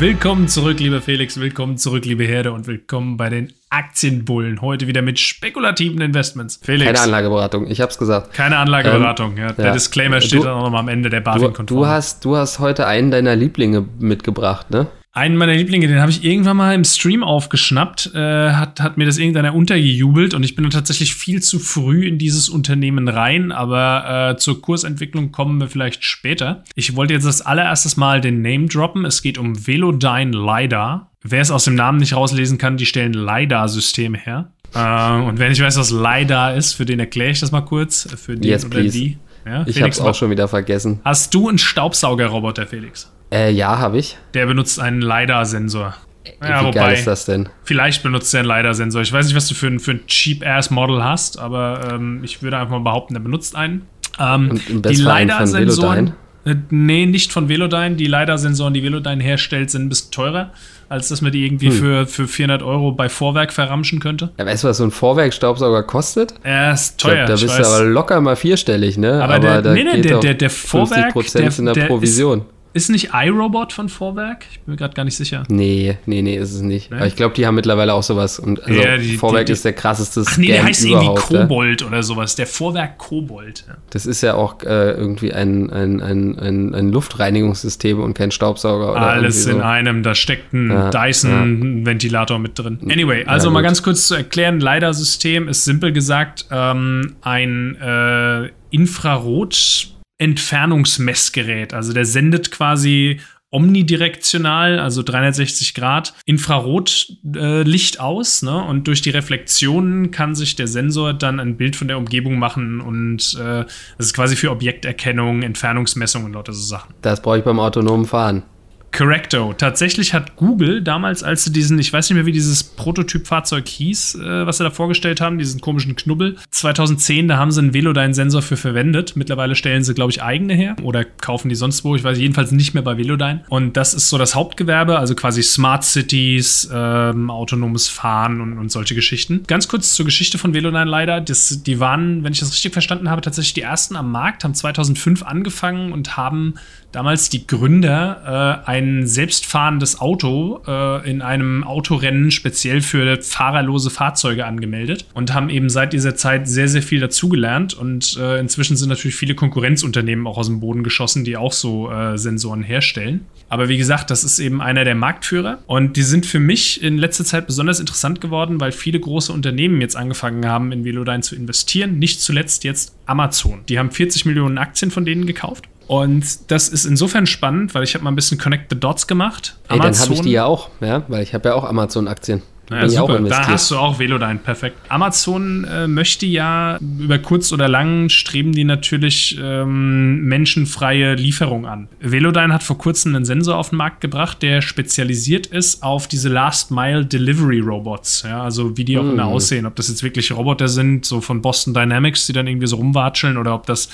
Willkommen zurück, lieber Felix, willkommen zurück, liebe Herde und willkommen bei den Aktienbullen. Heute wieder mit spekulativen Investments. Felix. Keine Anlageberatung, ich hab's gesagt. Keine Anlageberatung, ähm, ja. Der ja. Disclaimer steht dann auch nochmal am Ende der BaFin-Konform. Du, du, hast, du hast heute einen deiner Lieblinge mitgebracht, ne? Einen meiner Lieblinge, den habe ich irgendwann mal im Stream aufgeschnappt, äh, hat, hat mir das irgendeiner untergejubelt und ich bin dann tatsächlich viel zu früh in dieses Unternehmen rein, aber äh, zur Kursentwicklung kommen wir vielleicht später. Ich wollte jetzt das allererstes Mal den Name droppen. Es geht um Velodyne LiDAR. Wer es aus dem Namen nicht rauslesen kann, die stellen LiDAR-Systeme her. Äh, und wer nicht weiß, was LiDAR ist, für den erkläre ich das mal kurz. Für den yes, oder please. die. Ja, ich habe es auch schon wieder vergessen. Hast du einen Staubsaugerroboter, Felix? Äh, ja, habe ich. Der benutzt einen LiDAR-Sensor. Ja, Wie wobei, geil ist das denn? Vielleicht benutzt er einen LiDAR-Sensor. Ich weiß nicht, was du für ein, für ein Cheap-Ass-Model hast, aber ähm, ich würde einfach mal behaupten, der benutzt einen. Ähm, Und im die LiDAR-Sensoren. Äh, nee, nicht von Velodyne. Die LiDAR-Sensoren, die Velodyne herstellt, sind ein bisschen teurer, als dass man die irgendwie hm. für, für 400 Euro bei Vorwerk verramschen könnte. Ja, weißt du, was so ein Vorwerk-Staubsauger kostet? Er ist teuer. Glaub, da bist du aber locker mal vierstellig, ne? Aber, aber der, nee, nee, der, der, der Vorwerk. 50% der, in der, der Provision. Ist, ist nicht iRobot von Vorwerk? Ich bin mir gerade gar nicht sicher. Nee, nee, nee, ist es nicht. Nee? Aber ich glaube, die haben mittlerweile auch sowas. Und also ja, die, Vorwerk die, die, ist der krasseste Ach nee, der heißt irgendwie Kobold oder sowas. Der Vorwerk Kobold. Ja. Das ist ja auch äh, irgendwie ein, ein, ein, ein, ein Luftreinigungssystem und kein Staubsauger. Oder Alles in einem. Da steckt ein ja, Dyson-Ventilator mit drin. Anyway, also mal ganz kurz zu erklären. LiDAR-System ist simpel gesagt ähm, ein äh, Infrarot- Entfernungsmessgerät. Also der sendet quasi omnidirektional, also 360 Grad Infrarotlicht äh, aus, ne? Und durch die Reflexionen kann sich der Sensor dann ein Bild von der Umgebung machen und äh, das ist quasi für Objekterkennung, Entfernungsmessung und lauter so Sachen. Das brauche ich beim autonomen Fahren. Correcto. Tatsächlich hat Google damals, als sie diesen, ich weiß nicht mehr, wie dieses Prototypfahrzeug hieß, äh, was sie da vorgestellt haben, diesen komischen Knubbel, 2010, da haben sie einen Velodyne-Sensor für verwendet. Mittlerweile stellen sie, glaube ich, eigene her oder kaufen die sonst wo. Ich weiß jedenfalls nicht mehr bei Velodyne. Und das ist so das Hauptgewerbe, also quasi Smart Cities, ähm, autonomes Fahren und, und solche Geschichten. Ganz kurz zur Geschichte von Velodyne leider. Das, die waren, wenn ich das richtig verstanden habe, tatsächlich die ersten am Markt, haben 2005 angefangen und haben damals die Gründer äh, ein selbstfahrendes Auto äh, in einem Autorennen speziell für fahrerlose Fahrzeuge angemeldet und haben eben seit dieser Zeit sehr, sehr viel dazugelernt. Und äh, inzwischen sind natürlich viele Konkurrenzunternehmen auch aus dem Boden geschossen, die auch so äh, Sensoren herstellen. Aber wie gesagt, das ist eben einer der Marktführer. Und die sind für mich in letzter Zeit besonders interessant geworden, weil viele große Unternehmen jetzt angefangen haben, in Velodyne zu investieren. Nicht zuletzt jetzt Amazon. Die haben 40 Millionen Aktien von denen gekauft. Und das ist insofern spannend, weil ich habe mal ein bisschen Connect the Dots gemacht. Ey, Amazon, dann habe ich die ja auch, ja, weil ich habe ja auch Amazon-Aktien. Naja, super. Da hast du auch Velodyne, perfekt. Amazon äh, möchte ja über kurz oder lang streben die natürlich ähm, menschenfreie Lieferung an. Velodyne hat vor kurzem einen Sensor auf den Markt gebracht, der spezialisiert ist auf diese Last Mile Delivery Robots. Ja, also wie die auch mm. immer aussehen. Ob das jetzt wirklich Roboter sind, so von Boston Dynamics, die dann irgendwie so rumwatscheln oder ob das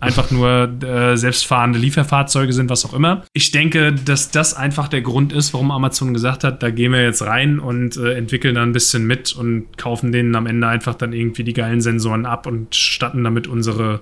einfach nur äh, selbstfahrende Lieferfahrzeuge sind, was auch immer. Ich denke, dass das einfach der Grund ist, warum Amazon gesagt hat, da gehen wir jetzt rein und äh, entwickeln dann ein bisschen mit und kaufen denen am Ende einfach dann irgendwie die geilen Sensoren ab und statten damit unsere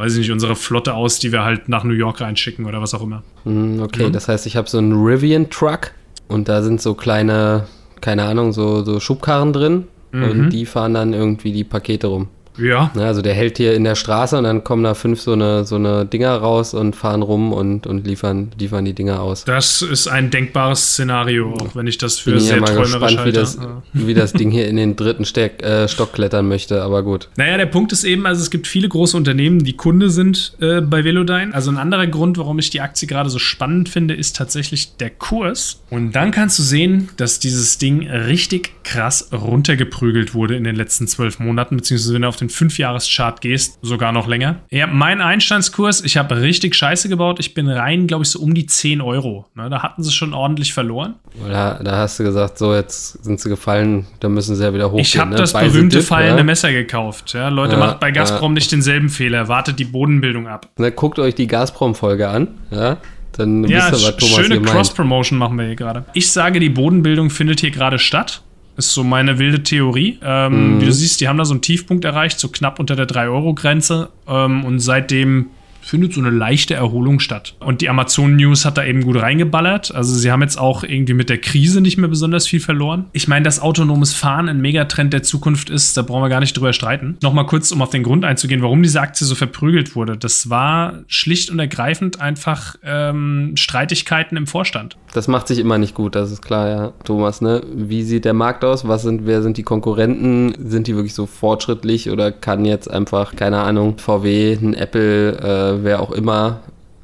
weiß ich nicht, unsere Flotte aus, die wir halt nach New York reinschicken oder was auch immer. Hm, okay, mhm. das heißt, ich habe so einen Rivian-Truck und da sind so kleine, keine Ahnung, so, so Schubkarren drin mhm. und die fahren dann irgendwie die Pakete rum. Ja. Ne, also der hält hier in der Straße und dann kommen da fünf so eine, so eine Dinger raus und fahren rum und, und liefern, liefern die Dinger aus. Das ist ein denkbares Szenario, auch wenn ich das für Bin sehr ja mal träumerisch gespannt, wie das, wie das Ding hier in den dritten Steck, äh, Stock klettern möchte, aber gut. Naja, der Punkt ist eben, also es gibt viele große Unternehmen, die Kunde sind äh, bei Velodyne. Also ein anderer Grund, warum ich die Aktie gerade so spannend finde, ist tatsächlich der Kurs. Und dann kannst du sehen, dass dieses Ding richtig krass runtergeprügelt wurde in den letzten zwölf Monaten, beziehungsweise wenn er auf den 5-Jahres-Chart gehst, sogar noch länger. Ja, mein Einstandskurs, ich habe richtig Scheiße gebaut. Ich bin rein, glaube ich, so um die 10 Euro. Ne, da hatten sie schon ordentlich verloren. Da, da, hast du gesagt, so, jetzt sind sie gefallen, da müssen sie ja wieder hochgehen. Ich habe ne? das Weise berühmte Dip, fallende ja? Messer gekauft. Ja, Leute, ja, macht bei Gazprom nicht denselben Fehler. Wartet die Bodenbildung ab. Na, guckt euch die Gazprom-Folge an. Ja, dann ja, wisst ihr, was Thomas schöne Cross-Promotion machen wir hier gerade. Ich sage, die Bodenbildung findet hier gerade statt. Ist so meine wilde Theorie. Ähm, mhm. Wie du siehst, die haben da so einen Tiefpunkt erreicht, so knapp unter der 3-Euro-Grenze. Ähm, und seitdem findet so eine leichte Erholung statt. Und die Amazon News hat da eben gut reingeballert. Also sie haben jetzt auch irgendwie mit der Krise nicht mehr besonders viel verloren. Ich meine, dass autonomes Fahren ein Megatrend der Zukunft ist, da brauchen wir gar nicht drüber streiten. Nochmal kurz, um auf den Grund einzugehen, warum diese Aktie so verprügelt wurde. Das war schlicht und ergreifend einfach ähm, Streitigkeiten im Vorstand. Das macht sich immer nicht gut, das ist klar, ja, Thomas. Ne? Wie sieht der Markt aus? Was sind, wer sind die Konkurrenten? Sind die wirklich so fortschrittlich oder kann jetzt einfach, keine Ahnung, VW, ein Apple, äh, wer auch immer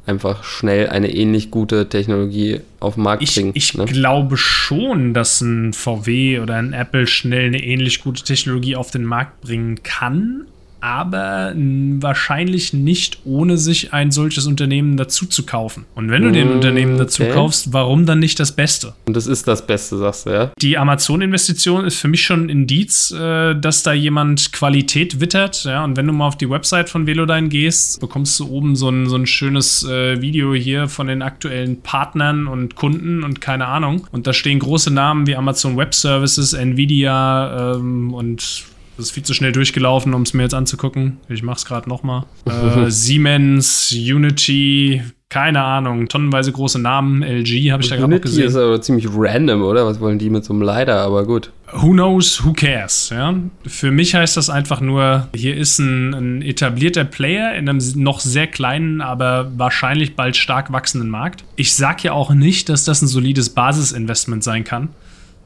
einfach schnell eine ähnlich gute Technologie auf den Markt ich, bringen. Ich ne? glaube schon, dass ein VW oder ein Apple schnell eine ähnlich gute Technologie auf den Markt bringen kann, aber wahrscheinlich nicht ohne sich ein solches Unternehmen dazu zu kaufen. Und wenn du dir ein mm, Unternehmen dazu okay. kaufst, warum dann nicht das Beste? Und das ist das Beste, sagst du, ja? Die Amazon-Investition ist für mich schon ein Indiz, äh, dass da jemand Qualität wittert. Ja? Und wenn du mal auf die Website von Velodyne gehst, bekommst du oben so ein, so ein schönes äh, Video hier von den aktuellen Partnern und Kunden und keine Ahnung. Und da stehen große Namen wie Amazon Web Services, Nvidia ähm, und das ist viel zu schnell durchgelaufen, um es mir jetzt anzugucken. Ich mache es gerade nochmal. Äh, Siemens, Unity, keine Ahnung, tonnenweise große Namen. LG habe ich da gerade noch gesehen. Unity ist aber ziemlich random, oder? Was wollen die mit so einem Leider? Aber gut. Who knows, who cares? Ja? Für mich heißt das einfach nur, hier ist ein, ein etablierter Player in einem noch sehr kleinen, aber wahrscheinlich bald stark wachsenden Markt. Ich sage ja auch nicht, dass das ein solides Basisinvestment sein kann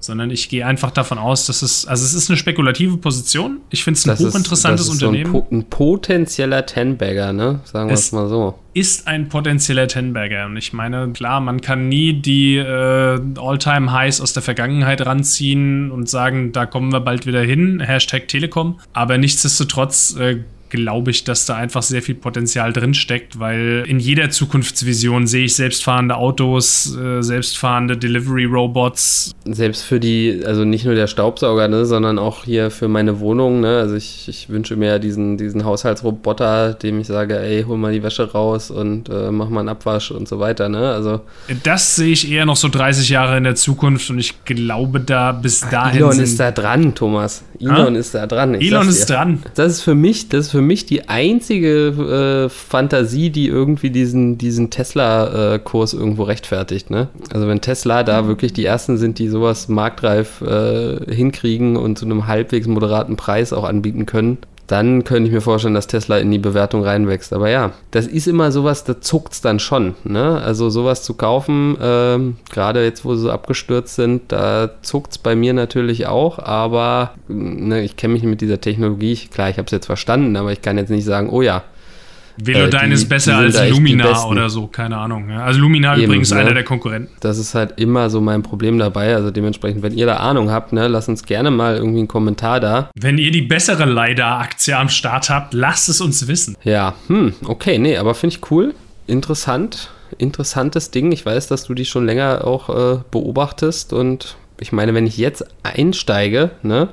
sondern ich gehe einfach davon aus, dass es, also es ist eine spekulative Position. Ich finde es ein das hochinteressantes ist, das ist Unternehmen. So ein, ein, potenzieller Tenbagger, ne? Sagen wir es mal so. Ist ein potenzieller Tenbagger. Und ich meine, klar, man kann nie die äh, All-Time-Highs aus der Vergangenheit ranziehen und sagen, da kommen wir bald wieder hin. Hashtag Telekom. Aber nichtsdestotrotz äh, glaube ich, dass da einfach sehr viel Potenzial drin steckt, weil in jeder Zukunftsvision sehe ich selbstfahrende Autos, äh, selbstfahrende Delivery-Robots. Selbst für die, also nicht nur der Staubsauger, ne, sondern auch hier für meine Wohnung. Ne? Also ich, ich wünsche mir diesen, diesen Haushaltsroboter, dem ich sage, ey, hol mal die Wäsche raus und äh, mach mal einen Abwasch und so weiter. Ne? Also das sehe ich eher noch so 30 Jahre in der Zukunft und ich glaube da bis dahin. Elon ist da dran, Thomas. Elon ah? ist da dran. Elon ist dran. Das ist für mich, das ist für mich die einzige äh, Fantasie, die irgendwie diesen, diesen Tesla-Kurs äh, irgendwo rechtfertigt. Ne? Also wenn Tesla da wirklich die ersten sind, die sowas marktreif äh, hinkriegen und zu einem halbwegs moderaten Preis auch anbieten können, dann könnte ich mir vorstellen, dass Tesla in die Bewertung reinwächst. Aber ja, das ist immer sowas, da zuckt es dann schon. Ne? Also sowas zu kaufen, ähm, gerade jetzt, wo sie so abgestürzt sind, da zuckt es bei mir natürlich auch. Aber ne, ich kenne mich mit dieser Technologie, klar, ich habe es jetzt verstanden, aber ich kann jetzt nicht sagen, oh ja, Velodyne äh, ist besser als Lumina oder so, keine Ahnung. Ja. Also Lumina Eben, übrigens ne? einer der Konkurrenten. Das ist halt immer so mein Problem dabei. Also dementsprechend, wenn ihr da Ahnung habt, ne, lasst uns gerne mal irgendwie einen Kommentar da. Wenn ihr die bessere LiDAR-Aktie am Start habt, lasst es uns wissen. Ja, hm, okay, nee, aber finde ich cool. Interessant. Interessantes Ding. Ich weiß, dass du die schon länger auch äh, beobachtest und ich meine, wenn ich jetzt einsteige, ne,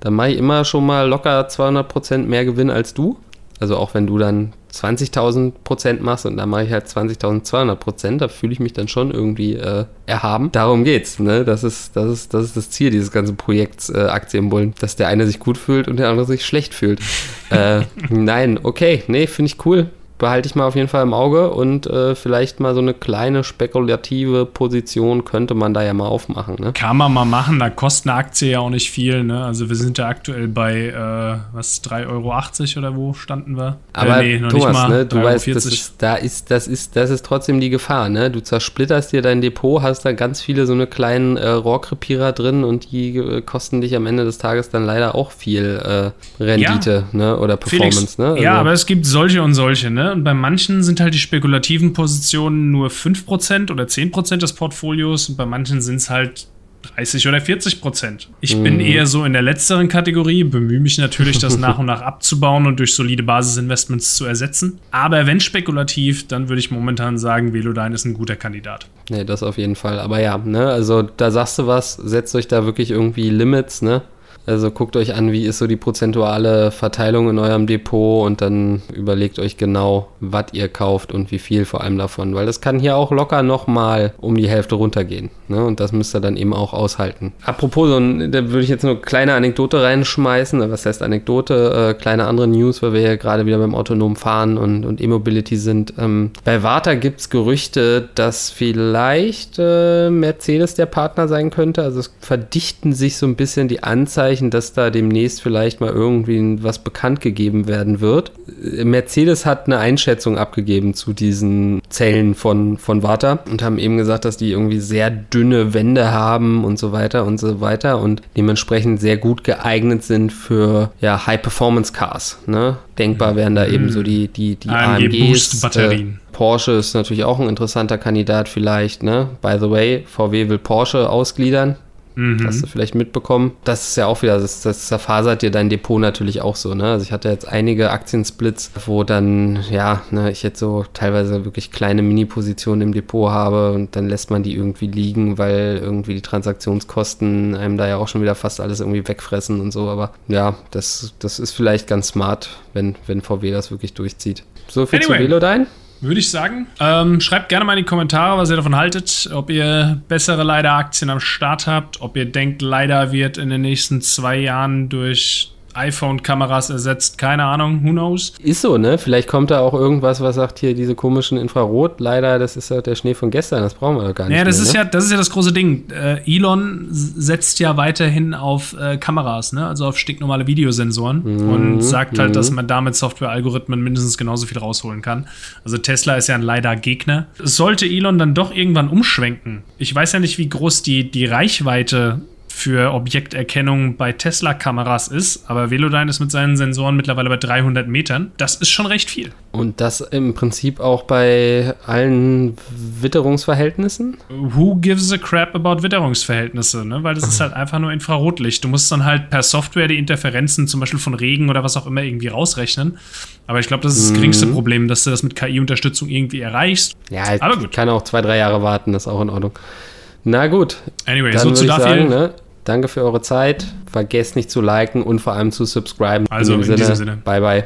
dann mache ich immer schon mal locker 200% mehr Gewinn als du. Also auch wenn du dann 20.000 Prozent machst und dann mache ich halt 20.200 Prozent, da fühle ich mich dann schon irgendwie äh, erhaben. Darum geht's. Ne? Das, ist, das, ist, das ist das Ziel dieses ganzen Projekts äh, Aktienbullen, dass der eine sich gut fühlt und der andere sich schlecht fühlt. äh, nein, okay, nee, finde ich cool behalte ich mal auf jeden Fall im Auge und äh, vielleicht mal so eine kleine spekulative Position könnte man da ja mal aufmachen. Ne? Kann man mal machen, da kostet eine Aktie ja auch nicht viel. Ne? Also wir sind ja aktuell bei äh, was 3,80 Euro oder wo standen wir? Äh, Aber äh, nee, Thomas, ne, du weißt, das ist, da ist, das, ist, das ist trotzdem die Gefahr. Ne? Du zersplitterst dir dein Depot, hast da ganz viele so eine kleinen äh, Rohrkrepierer drin und die äh, kosten dich am Ende des Tages dann leider auch viel äh, Rendite ja. ne? oder Performance. Felix, ne? also, ja, aber es gibt solche und solche. Ne? Und bei manchen sind halt die spekulativen Positionen nur 5% oder 10% des Portfolios und bei manchen sind es halt 30 oder 40 Prozent. Ich mhm. bin eher so in der letzteren Kategorie, bemühe mich natürlich, das nach und nach abzubauen und durch solide Basisinvestments zu ersetzen. Aber wenn spekulativ, dann würde ich momentan sagen, Velodyne ist ein guter Kandidat. Nee, das auf jeden Fall. Aber ja, ne, also da sagst du was, setzt euch da wirklich irgendwie Limits, ne? Also guckt euch an, wie ist so die prozentuale Verteilung in eurem Depot und dann überlegt euch genau, was ihr kauft und wie viel vor allem davon, weil das kann hier auch locker nochmal um die Hälfte runtergehen. Ne? Und das müsst ihr dann eben auch aushalten. Apropos, so da würde ich jetzt nur eine kleine Anekdote reinschmeißen. Was heißt Anekdote? Äh, kleine andere News, weil wir ja gerade wieder beim autonomen Fahren und, und E-Mobility sind. Ähm, bei Warta gibt es Gerüchte, dass vielleicht äh, Mercedes der Partner sein könnte. Also es verdichten sich so ein bisschen die Anzeichen, dass da demnächst vielleicht mal irgendwie was bekannt gegeben werden wird. Äh, Mercedes hat eine Einschätzung abgegeben zu diesen Zellen von, von Warta und haben eben gesagt, dass die irgendwie sehr dünne Wände haben und so weiter und so weiter und dementsprechend sehr gut geeignet sind für ja, High-Performance-Cars. Ne? Denkbar wären da eben so die, die, die AMG AMGs. Boost Batterien. Äh, Porsche ist natürlich auch ein interessanter Kandidat vielleicht. Ne? By the way, VW will Porsche ausgliedern. Mhm. Hast du vielleicht mitbekommen? Das ist ja auch wieder, das, das zerfasert dir dein Depot natürlich auch so. Ne? Also ich hatte jetzt einige Aktiensplits, wo dann, ja, ne, ich jetzt so teilweise wirklich kleine Mini-Positionen im Depot habe und dann lässt man die irgendwie liegen, weil irgendwie die Transaktionskosten einem da ja auch schon wieder fast alles irgendwie wegfressen und so. Aber ja, das, das ist vielleicht ganz smart, wenn, wenn VW das wirklich durchzieht. So viel Anyway. zu Velodyne. Würde ich sagen. Ähm, schreibt gerne mal in die Kommentare, was ihr davon haltet. Ob ihr bessere Leider-Aktien am Start habt. Ob ihr denkt, Leider wird in den nächsten zwei Jahren durch iPhone-Kameras ersetzt. Keine Ahnung. Who knows? Ist so, ne? Vielleicht kommt da auch irgendwas, was sagt hier diese komischen Infrarot. Leider, das ist ja der Schnee von gestern. Das brauchen wir doch gar nicht. Ja, das mehr, ist ne? ja, das ist ja das große Ding. Äh, Elon setzt ja weiterhin auf äh, Kameras, ne? also auf stinknormale Videosensoren Mhm, und sagt halt, dass man damit Software-Algorithmen mindestens genauso viel rausholen kann. Also Tesla ist ja ein leider Gegner. Sollte Elon dann doch irgendwann umschwenken, ich weiß ja nicht, wie groß die, die Reichweite für Objekterkennung bei Tesla-Kameras ist, aber Velodyne ist mit seinen Sensoren mittlerweile bei 300 Metern. Das ist schon recht viel. Und das im Prinzip auch bei allen Witterungsverhältnissen? Who gives a crap about Witterungsverhältnisse, ne? Weil das ist halt einfach nur Infrarotlicht. Du musst dann halt per Software die Interferenzen zum Beispiel von Regen oder was auch immer irgendwie rausrechnen. Aber ich glaube, das ist das geringste Problem, dass du das mit KI-Unterstützung irgendwie erreichst. Ja, Aber gut. kann auch zwei, drei Jahre warten, das ist auch in Ordnung. Na gut, Anyway, dann so zu sagen, ne? Danke für eure Zeit. Vergesst nicht zu liken und vor allem zu subscriben. Also, in diesem Sinne. Bye, bye.